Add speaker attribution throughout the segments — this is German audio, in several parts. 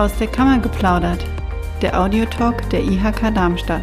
Speaker 1: Aus der Kammer geplaudert, der Audiotalk der IHK Darmstadt.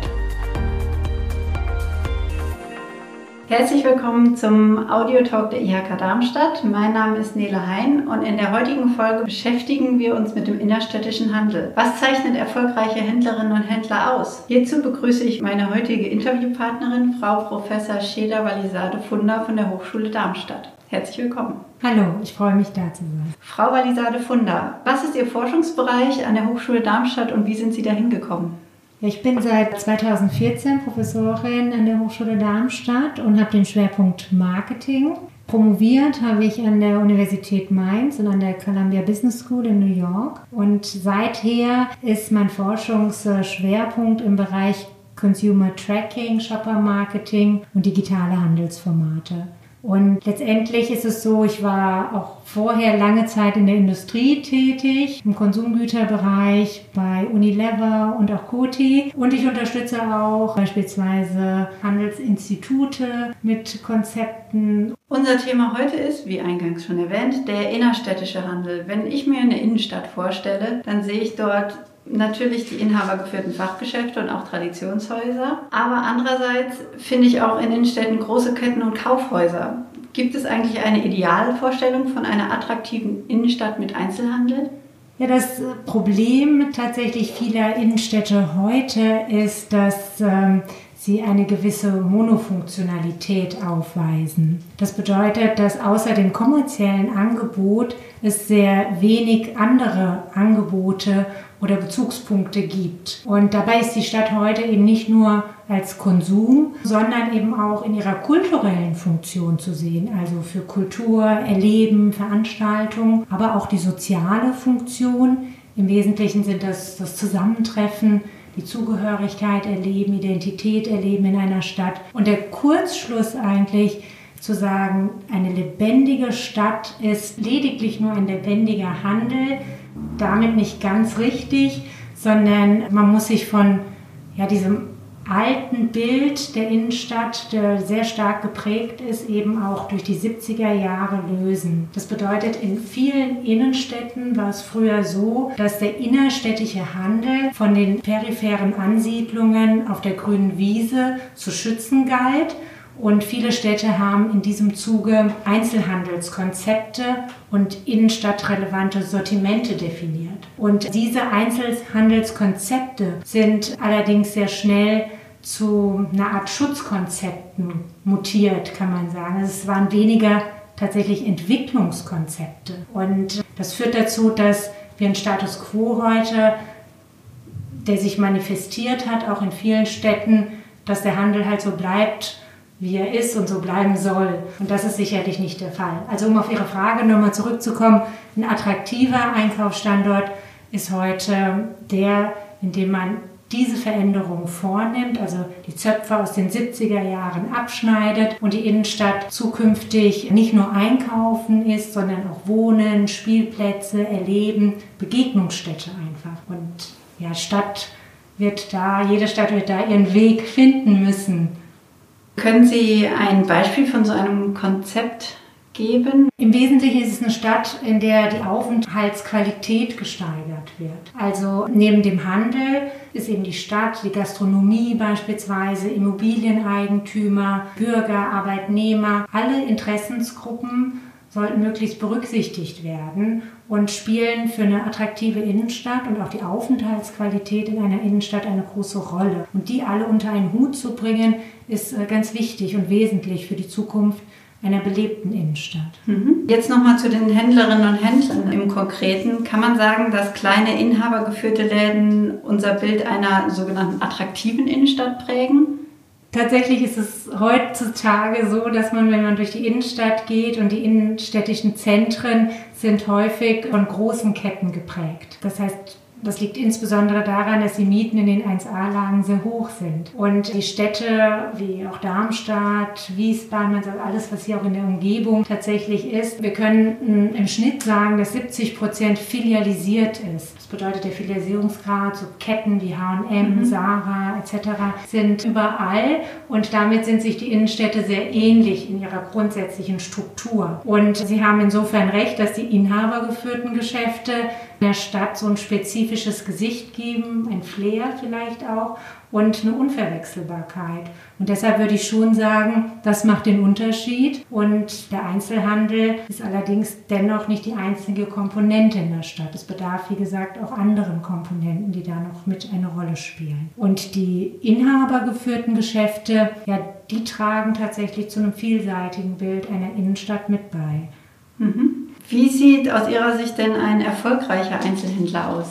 Speaker 1: Herzlich willkommen zum Audiotalk der IHK Darmstadt. Mein Name ist Nele Hein und in der heutigen Folge beschäftigen wir uns mit dem innerstädtischen Handel. Was zeichnet erfolgreiche Händlerinnen und Händler aus? Hierzu begrüße ich meine heutige Interviewpartnerin, Frau Professor Scheda Walisade Funder von der Hochschule Darmstadt. Herzlich willkommen.
Speaker 2: Hallo, ich freue mich da zu sein.
Speaker 1: Frau Walisade Funder, was ist Ihr Forschungsbereich an der Hochschule Darmstadt und wie sind Sie dahin gekommen?
Speaker 2: Ich bin seit 2014 Professorin an der Hochschule Darmstadt und habe den Schwerpunkt Marketing. Promoviert habe ich an der Universität Mainz und an der Columbia Business School in New York. Und seither ist mein Forschungsschwerpunkt im Bereich Consumer Tracking, Shopper Marketing und digitale Handelsformate. Und letztendlich ist es so, ich war auch vorher lange Zeit in der Industrie tätig, im Konsumgüterbereich bei Unilever und auch Coty. Und ich unterstütze auch beispielsweise Handelsinstitute mit Konzepten.
Speaker 1: Unser Thema heute ist, wie eingangs schon erwähnt, der innerstädtische Handel. Wenn ich mir eine Innenstadt vorstelle, dann sehe ich dort natürlich die inhabergeführten Fachgeschäfte und auch Traditionshäuser. Aber andererseits finde ich auch in Innenstädten große Ketten und Kaufhäuser. Gibt es eigentlich eine Idealvorstellung von einer attraktiven Innenstadt mit Einzelhandel?
Speaker 2: Ja, das Problem tatsächlich vieler Innenstädte heute ist, dass ähm, sie eine gewisse Monofunktionalität aufweisen. Das bedeutet, dass außer dem kommerziellen Angebot es sehr wenig andere Angebote oder Bezugspunkte gibt. Und dabei ist die Stadt heute eben nicht nur als Konsum, sondern eben auch in ihrer kulturellen Funktion zu sehen, also für Kultur, Erleben, Veranstaltung, aber auch die soziale Funktion. Im Wesentlichen sind das das Zusammentreffen, die Zugehörigkeit erleben, Identität erleben in einer Stadt. Und der Kurzschluss eigentlich zu sagen, eine lebendige Stadt ist lediglich nur ein lebendiger Handel, damit nicht ganz richtig, sondern man muss sich von ja, diesem alten Bild der Innenstadt, der sehr stark geprägt ist, eben auch durch die 70er Jahre lösen. Das bedeutet, in vielen Innenstädten war es früher so, dass der innerstädtische Handel von den peripheren Ansiedlungen auf der grünen Wiese zu schützen galt und viele Städte haben in diesem Zuge Einzelhandelskonzepte und innenstadtrelevante Sortimente definiert. Und diese Einzelhandelskonzepte sind allerdings sehr schnell zu einer Art Schutzkonzepten mutiert, kann man sagen. Also es waren weniger tatsächlich Entwicklungskonzepte. Und das führt dazu, dass wir einen Status quo heute, der sich manifestiert hat, auch in vielen Städten, dass der Handel halt so bleibt, wie er ist und so bleiben soll. Und das ist sicherlich nicht der Fall. Also um auf Ihre Frage nochmal zurückzukommen, ein attraktiver Einkaufsstandort ist heute der, in dem man diese Veränderung vornimmt, also die Zöpfe aus den 70er Jahren abschneidet und die Innenstadt zukünftig nicht nur einkaufen ist, sondern auch Wohnen, Spielplätze, Erleben, Begegnungsstätte einfach. Und ja, Stadt wird da, jede Stadt wird da ihren Weg finden müssen
Speaker 1: können Sie ein Beispiel von so einem Konzept geben?
Speaker 2: Im Wesentlichen ist es eine Stadt, in der die Aufenthaltsqualität gesteigert wird. Also neben dem Handel ist eben die Stadt, die Gastronomie beispielsweise, Immobilieneigentümer, Bürger, Arbeitnehmer, alle Interessensgruppen sollten möglichst berücksichtigt werden und spielen für eine attraktive Innenstadt und auch die Aufenthaltsqualität in einer Innenstadt eine große Rolle. Und die alle unter einen Hut zu bringen, ist äh, ganz wichtig und wesentlich für die Zukunft einer belebten Innenstadt.
Speaker 1: Mhm. Jetzt nochmal zu den Händlerinnen und Händlern im Konkreten. Kann man sagen, dass kleine inhabergeführte Läden unser Bild einer sogenannten attraktiven Innenstadt prägen?
Speaker 2: Tatsächlich ist es heutzutage so, dass man, wenn man durch die Innenstadt geht und die innenstädtischen Zentren sind häufig von großen Ketten geprägt. Das heißt, das liegt insbesondere daran, dass die Mieten in den 1A-Lagen sehr hoch sind. Und die Städte wie auch Darmstadt, Wiesbaden, also alles, was hier auch in der Umgebung tatsächlich ist, wir können im Schnitt sagen, dass 70 Prozent filialisiert ist. Das bedeutet, der Filialisierungsgrad, so Ketten wie H&M, mhm. Sarah etc. sind überall und damit sind sich die Innenstädte sehr ähnlich in ihrer grundsätzlichen Struktur. Und Sie haben insofern recht, dass die inhabergeführten Geschäfte der Stadt so ein spezifisches Gesicht geben, ein Flair vielleicht auch und eine Unverwechselbarkeit. Und deshalb würde ich schon sagen, das macht den Unterschied. Und der Einzelhandel ist allerdings dennoch nicht die einzige Komponente in der Stadt. Es bedarf, wie gesagt, auch anderen Komponenten, die da noch mit eine Rolle spielen. Und die inhabergeführten Geschäfte, ja, die tragen tatsächlich zu einem vielseitigen Bild einer Innenstadt mit bei.
Speaker 1: Mhm. Wie sieht aus Ihrer Sicht denn ein erfolgreicher Einzelhändler aus?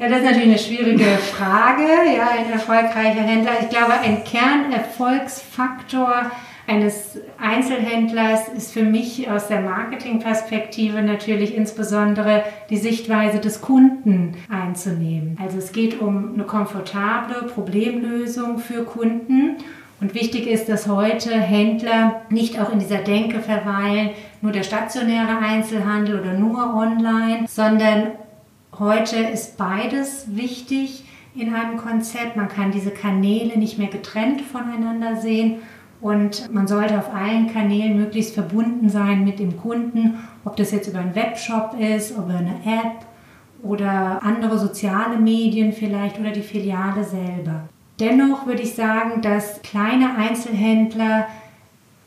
Speaker 2: Ja, das ist natürlich eine schwierige Frage. Ja, ein erfolgreicher Händler. Ich glaube, ein Kernerfolgsfaktor eines Einzelhändlers ist für mich aus der Marketingperspektive natürlich insbesondere die Sichtweise des Kunden einzunehmen. Also es geht um eine komfortable Problemlösung für Kunden. Und wichtig ist, dass heute Händler nicht auch in dieser Denke verweilen, nur der stationäre Einzelhandel oder nur online, sondern Heute ist beides wichtig in einem Konzept. Man kann diese Kanäle nicht mehr getrennt voneinander sehen und man sollte auf allen Kanälen möglichst verbunden sein mit dem Kunden, ob das jetzt über einen Webshop ist, über eine App oder andere soziale Medien vielleicht oder die Filiale selber. Dennoch würde ich sagen, dass kleine Einzelhändler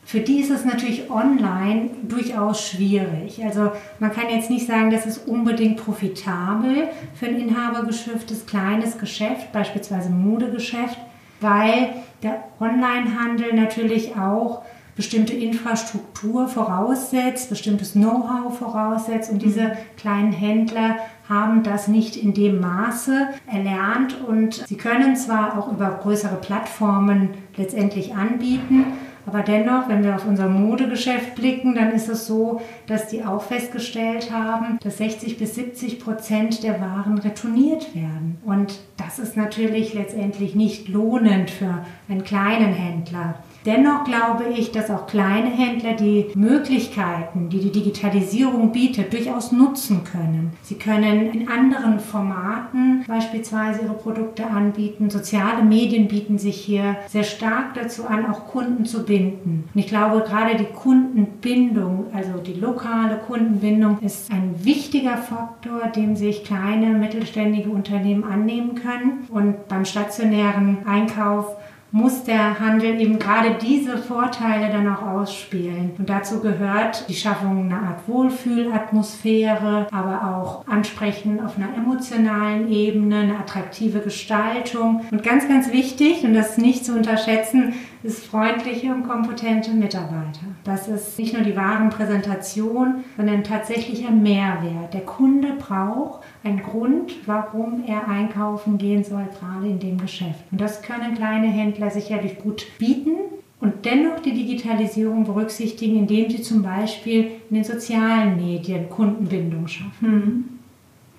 Speaker 2: für die ist es natürlich online durchaus schwierig. Also man kann jetzt nicht sagen, das ist unbedingt profitabel für ein inhabergeschäftes kleines Geschäft, beispielsweise Modegeschäft, weil der Onlinehandel natürlich auch bestimmte Infrastruktur voraussetzt, bestimmtes Know-how voraussetzt und diese kleinen Händler haben das nicht in dem Maße erlernt und sie können zwar auch über größere Plattformen letztendlich anbieten, aber dennoch, wenn wir auf unser Modegeschäft blicken, dann ist es so, dass die auch festgestellt haben, dass 60 bis 70 Prozent der Waren retourniert werden. Und das ist natürlich letztendlich nicht lohnend für einen kleinen Händler. Dennoch glaube ich, dass auch kleine Händler die Möglichkeiten, die die Digitalisierung bietet, durchaus nutzen können. Sie können in anderen Formaten beispielsweise ihre Produkte anbieten. Soziale Medien bieten sich hier sehr stark dazu an, auch Kunden zu binden. Und ich glaube, gerade die Kundenbindung, also die lokale Kundenbindung, ist ein wichtiger Faktor, dem sich kleine mittelständige Unternehmen annehmen können. Und beim stationären Einkauf muss der Handel eben gerade diese Vorteile dann auch ausspielen. Und dazu gehört die Schaffung einer Art Wohlfühlatmosphäre, aber auch Ansprechen auf einer emotionalen Ebene, eine attraktive Gestaltung. Und ganz, ganz wichtig, und das nicht zu unterschätzen, ist freundliche und kompetente Mitarbeiter. Das ist nicht nur die Warenpräsentation, sondern tatsächlich ein Mehrwert. Der Kunde braucht einen Grund, warum er einkaufen gehen soll, gerade in dem Geschäft. Und das können kleine Händler sicherlich gut bieten und dennoch die Digitalisierung berücksichtigen, indem sie zum Beispiel in den sozialen Medien Kundenbindung schaffen. Hm.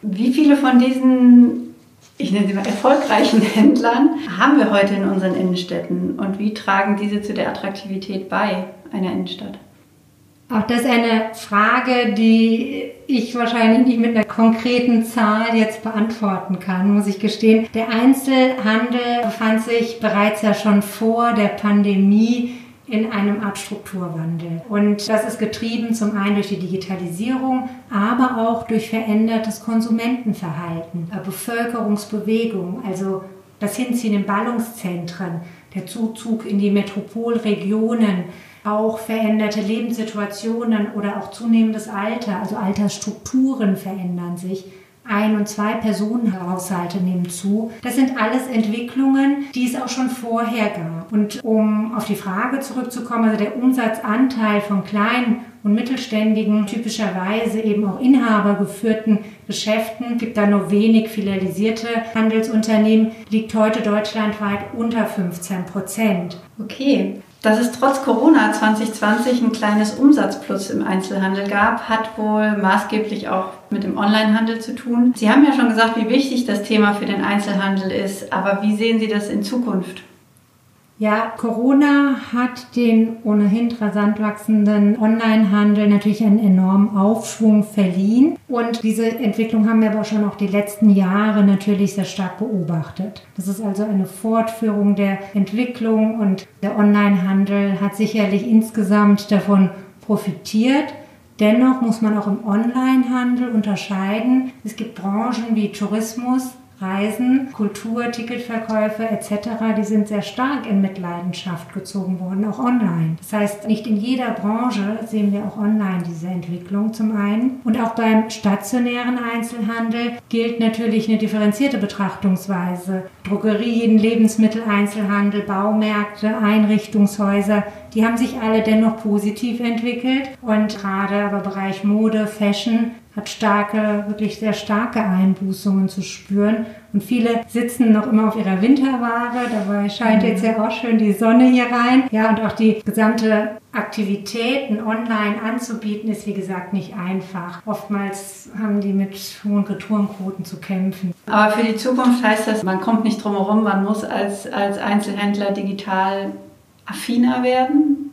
Speaker 1: Wie viele von diesen ich nenne sie mal erfolgreichen Händlern, haben wir heute in unseren Innenstädten und wie tragen diese zu der Attraktivität bei einer Innenstadt?
Speaker 2: Auch das ist eine Frage, die ich wahrscheinlich nicht mit einer konkreten Zahl jetzt beantworten kann, muss ich gestehen. Der Einzelhandel befand sich bereits ja schon vor der Pandemie in einem Art Strukturwandel. Und das ist getrieben zum einen durch die Digitalisierung, aber auch durch verändertes Konsumentenverhalten, äh, Bevölkerungsbewegung, also das Hinziehen in Ballungszentren, der Zuzug in die Metropolregionen, auch veränderte Lebenssituationen oder auch zunehmendes Alter, also Altersstrukturen verändern sich. Ein- und Zwei-Personen-Haushalte nehmen zu. Das sind alles Entwicklungen, die es auch schon vorher gab. Und um auf die Frage zurückzukommen, also der Umsatzanteil von kleinen und mittelständigen, typischerweise eben auch inhabergeführten Geschäften, gibt da nur wenig filialisierte Handelsunternehmen, liegt heute deutschlandweit unter 15 Prozent.
Speaker 1: Okay, dass es trotz Corona 2020 ein kleines Umsatzplus im Einzelhandel gab, hat wohl maßgeblich auch mit dem Onlinehandel zu tun. Sie haben ja schon gesagt, wie wichtig das Thema für den Einzelhandel ist, aber wie sehen Sie das in Zukunft?
Speaker 2: Ja, Corona hat den ohnehin rasant wachsenden Onlinehandel natürlich einen enormen Aufschwung verliehen. Und diese Entwicklung haben wir aber schon auch die letzten Jahre natürlich sehr stark beobachtet. Das ist also eine Fortführung der Entwicklung und der Onlinehandel hat sicherlich insgesamt davon profitiert. Dennoch muss man auch im Onlinehandel unterscheiden. Es gibt Branchen wie Tourismus, Reisen, Kultur, Ticketverkäufe etc., die sind sehr stark in Mitleidenschaft gezogen worden, auch online. Das heißt, nicht in jeder Branche sehen wir auch online diese Entwicklung zum einen. Und auch beim stationären Einzelhandel gilt natürlich eine differenzierte Betrachtungsweise. Drogerien, Lebensmitteleinzelhandel, Baumärkte, Einrichtungshäuser, die haben sich alle dennoch positiv entwickelt und gerade aber Bereich Mode, Fashion hat starke, wirklich sehr starke Einbußungen zu spüren. Und viele sitzen noch immer auf ihrer Winterware. Dabei scheint jetzt ja auch schön die Sonne hier rein. Ja, und auch die gesamte Aktivitäten online anzubieten, ist wie gesagt nicht einfach. Oftmals haben die mit hohen Retourenquoten zu kämpfen.
Speaker 1: Aber für die Zukunft heißt das, man kommt nicht drum herum, man muss als, als Einzelhändler digital affiner werden?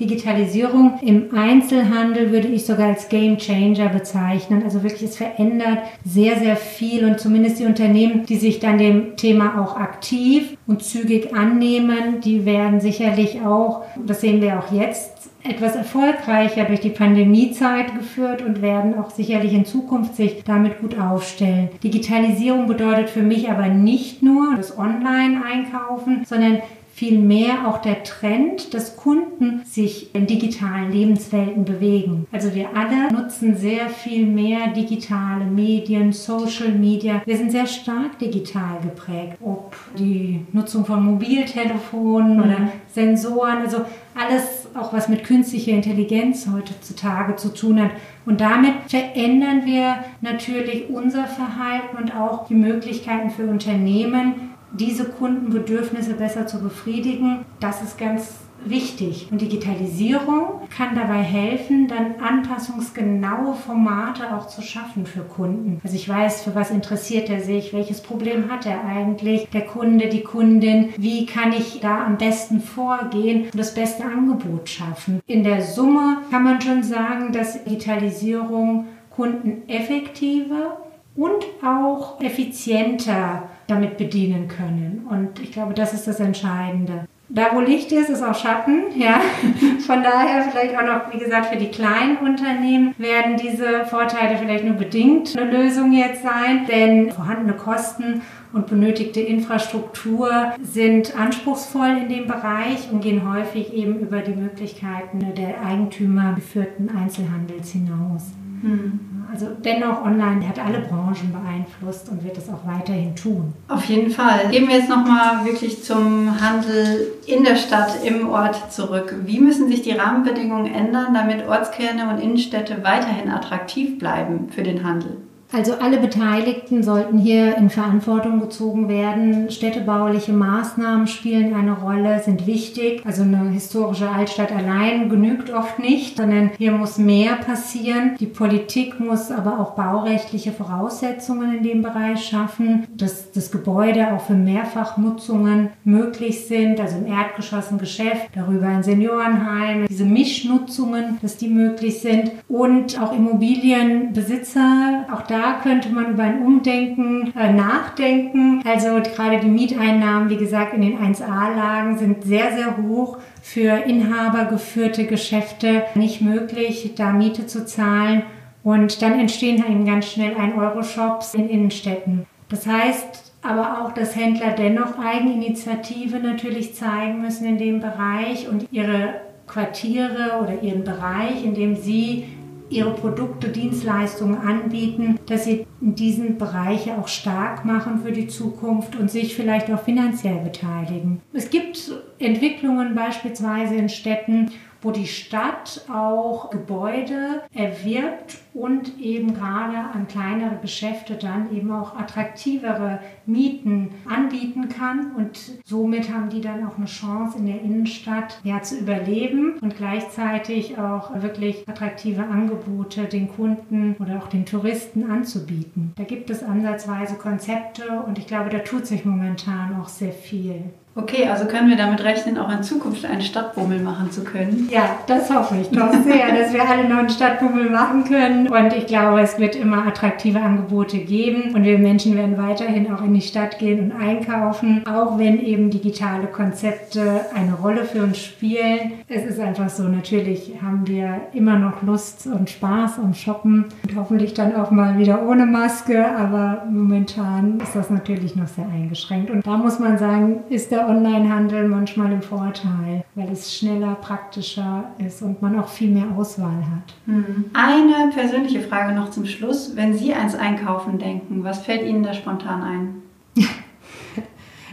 Speaker 2: Digitalisierung im Einzelhandel würde ich sogar als Game Changer bezeichnen. Also wirklich, es verändert sehr, sehr viel und zumindest die Unternehmen, die sich dann dem Thema auch aktiv und zügig annehmen, die werden sicherlich auch, das sehen wir auch jetzt, etwas erfolgreicher durch die Pandemiezeit geführt und werden auch sicherlich in Zukunft sich damit gut aufstellen. Digitalisierung bedeutet für mich aber nicht nur das Online-Einkaufen, sondern vielmehr auch der Trend, dass Kunden sich in digitalen Lebenswelten bewegen. Also wir alle nutzen sehr viel mehr digitale Medien, Social Media. Wir sind sehr stark digital geprägt. Ob die Nutzung von Mobiltelefonen oder mhm. Sensoren, also alles auch was mit künstlicher Intelligenz heutzutage zu tun hat. Und damit verändern wir natürlich unser Verhalten und auch die Möglichkeiten für Unternehmen, diese Kundenbedürfnisse besser zu befriedigen, das ist ganz wichtig. Und Digitalisierung kann dabei helfen, dann anpassungsgenaue Formate auch zu schaffen für Kunden. Also ich weiß, für was interessiert er sich, welches Problem hat er eigentlich, der Kunde, die Kundin, wie kann ich da am besten vorgehen und das beste Angebot schaffen. In der Summe kann man schon sagen, dass Digitalisierung Kunden effektiver und auch effizienter damit bedienen können. Und ich glaube, das ist das Entscheidende. Da, wo Licht ist, ist auch Schatten. Ja. Von daher vielleicht auch noch, wie gesagt, für die kleinen Unternehmen werden diese Vorteile vielleicht nur bedingt eine Lösung jetzt sein, denn vorhandene Kosten und benötigte Infrastruktur sind anspruchsvoll in dem Bereich und gehen häufig eben über die Möglichkeiten der eigentümergeführten Einzelhandels hinaus. Hm. Also dennoch online hat alle Branchen beeinflusst und wird es auch weiterhin tun.
Speaker 1: Auf jeden Fall. Gehen wir jetzt nochmal wirklich zum Handel in der Stadt, im Ort zurück. Wie müssen sich die Rahmenbedingungen ändern, damit Ortskerne und Innenstädte weiterhin attraktiv bleiben für den Handel?
Speaker 2: Also alle Beteiligten sollten hier in Verantwortung gezogen werden. Städtebauliche Maßnahmen spielen eine Rolle, sind wichtig. Also eine historische Altstadt allein genügt oft nicht, sondern hier muss mehr passieren. Die Politik muss aber auch baurechtliche Voraussetzungen in dem Bereich schaffen, dass das Gebäude auch für Mehrfachnutzungen möglich sind, also im Erdgeschoss ein Geschäft, darüber ein Seniorenheim, diese Mischnutzungen, dass die möglich sind und auch Immobilienbesitzer, auch da da könnte man über ein Umdenken äh, nachdenken. Also gerade die Mieteinnahmen, wie gesagt, in den 1A-Lagen sind sehr, sehr hoch für inhabergeführte Geschäfte nicht möglich, da Miete zu zahlen. Und dann entstehen eben ganz schnell 1-Euro-Shops in Innenstädten. Das heißt aber auch, dass Händler dennoch Eigeninitiative natürlich zeigen müssen in dem Bereich und ihre Quartiere oder ihren Bereich, in dem sie ihre Produkte, Dienstleistungen anbieten, dass sie in diesen Bereichen auch stark machen für die Zukunft und sich vielleicht auch finanziell beteiligen. Es gibt Entwicklungen beispielsweise in Städten, wo die Stadt auch Gebäude erwirbt und eben gerade an kleinere Geschäfte dann eben auch attraktivere Mieten anbieten kann. Und somit haben die dann auch eine Chance in der Innenstadt ja, zu überleben und gleichzeitig auch wirklich attraktive Angebote den Kunden oder auch den Touristen anzubieten. Da gibt es ansatzweise Konzepte und ich glaube, da tut sich momentan auch sehr viel.
Speaker 1: Okay, also können wir damit rechnen, auch in Zukunft einen Stadtbummel machen zu können?
Speaker 2: Ja, das hoffe ich doch sehr, dass wir alle noch einen Stadtbummel machen können. Und ich glaube, es wird immer attraktive Angebote geben. Und wir Menschen werden weiterhin auch in die Stadt gehen und einkaufen, auch wenn eben digitale Konzepte eine Rolle für uns spielen. Es ist einfach so, natürlich haben wir immer noch Lust und Spaß am Shoppen und hoffentlich dann auch mal wieder ohne Maske. Aber momentan ist das natürlich noch sehr eingeschränkt. Und da muss man sagen, ist der Onlinehandel manchmal im Vorteil, weil es schneller, praktischer ist und man auch viel mehr Auswahl hat.
Speaker 1: Hm. Eine persönliche Frage noch zum Schluss. Wenn Sie ans Einkaufen denken, was fällt Ihnen da spontan ein?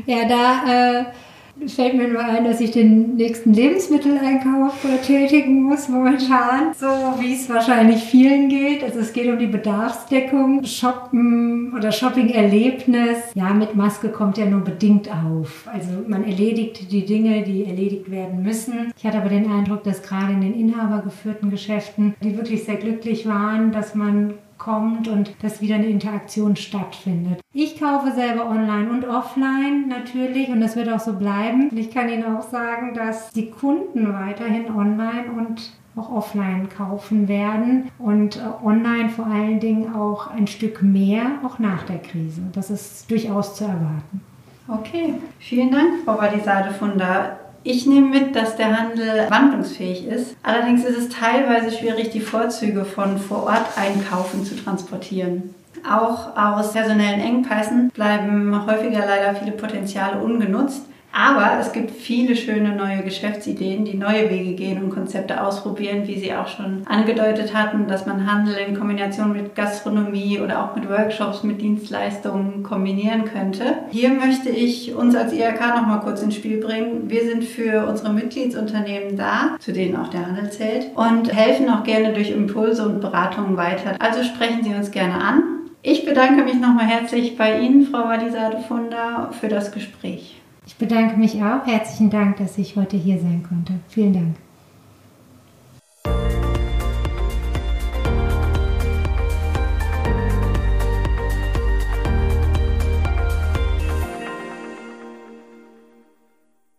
Speaker 2: ja, da äh, fällt mir nur ein, dass ich den nächsten Lebensmitteleinkauf tätigen muss momentan. So wie es wahrscheinlich vielen geht. Also es geht um die Bedarfsdeckung, Shoppen oder Shopping-Erlebnis. Ja, mit Maske kommt ja nur bedingt auf. Also man erledigt die Dinge, die erledigt werden müssen. Ich hatte aber den Eindruck, dass gerade in den inhabergeführten Geschäften, die wirklich sehr glücklich waren, dass man kommt und dass wieder eine Interaktion stattfindet. Ich kaufe selber online und offline natürlich und das wird auch so bleiben. Ich kann Ihnen auch sagen, dass die Kunden weiterhin online und auch offline kaufen werden und äh, online vor allen Dingen auch ein Stück mehr, auch nach der Krise. Das ist durchaus zu erwarten.
Speaker 1: Okay, vielen Dank, Frau Badisade Funder. Ich nehme mit, dass der Handel wandlungsfähig ist. Allerdings ist es teilweise schwierig, die Vorzüge von vor Ort Einkaufen zu transportieren. Auch aus personellen Engpässen bleiben häufiger leider viele Potenziale ungenutzt. Aber es gibt viele schöne neue Geschäftsideen, die neue Wege gehen und Konzepte ausprobieren, wie Sie auch schon angedeutet hatten, dass man Handel in Kombination mit Gastronomie oder auch mit Workshops, mit Dienstleistungen kombinieren könnte. Hier möchte ich uns als IRK noch mal kurz ins Spiel bringen. Wir sind für unsere Mitgliedsunternehmen da, zu denen auch der Handel zählt, und helfen auch gerne durch Impulse und Beratungen weiter. Also sprechen Sie uns gerne an. Ich bedanke mich nochmal herzlich bei Ihnen, Frau Walisade Funder, für das Gespräch.
Speaker 2: Ich bedanke mich auch. Herzlichen Dank, dass ich heute hier sein konnte. Vielen Dank.